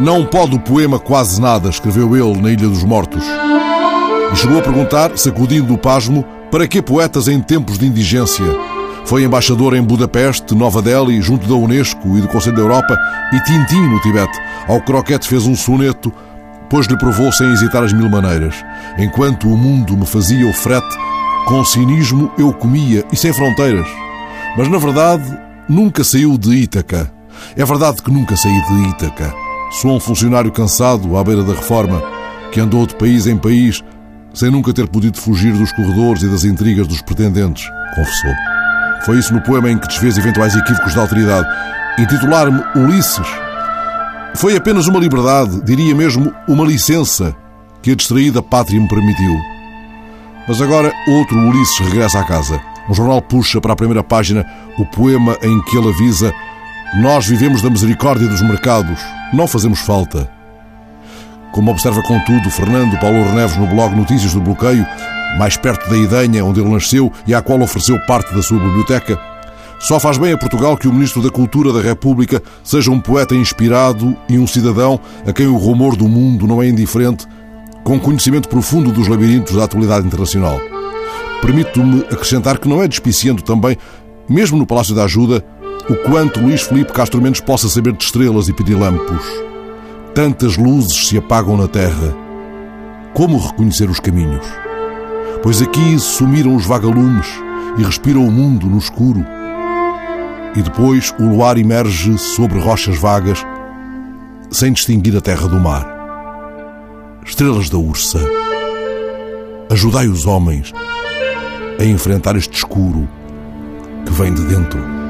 Não pode o poema quase nada, escreveu ele na Ilha dos Mortos. E chegou a perguntar, sacudindo o pasmo, para que poetas em tempos de indigência? Foi embaixador em Budapeste, Nova Delhi, junto da Unesco e do Conselho da Europa, e Tintim no Tibete. Ao croquete fez um soneto, pois lhe provou sem hesitar as mil maneiras. Enquanto o mundo me fazia o frete, com cinismo eu comia e sem fronteiras. Mas na verdade, nunca saiu de Ítaca. É verdade que nunca saí de Ítaca. Sou um funcionário cansado à beira da reforma, que andou de país em país sem nunca ter podido fugir dos corredores e das intrigas dos pretendentes, confessou. Foi isso no poema em que desfez eventuais equívocos da autoridade. Intitular-me Ulisses foi apenas uma liberdade, diria mesmo uma licença, que a distraída pátria me permitiu. Mas agora outro Ulisses regressa à casa. Um jornal puxa para a primeira página o poema em que ele avisa: Nós vivemos da misericórdia dos mercados, não fazemos falta. Como observa, contudo, Fernando Paulo Reneves no blog Notícias do Bloqueio, mais perto da Idenha, onde ele nasceu e à qual ofereceu parte da sua biblioteca, só faz bem a Portugal que o Ministro da Cultura da República seja um poeta inspirado e um cidadão a quem o rumor do mundo não é indiferente, com conhecimento profundo dos labirintos da atualidade internacional. Permito-me acrescentar que não é despiciando também, mesmo no Palácio da Ajuda, o quanto Luís Filipe Castro Mendes possa saber de estrelas e pirilampos. Tantas luzes se apagam na terra. Como reconhecer os caminhos? Pois aqui sumiram os vagalumes e respira o mundo no escuro. E depois o luar emerge sobre rochas vagas, sem distinguir a terra do mar. Estrelas da Ursa, ajudai os homens a enfrentar este escuro que vem de dentro.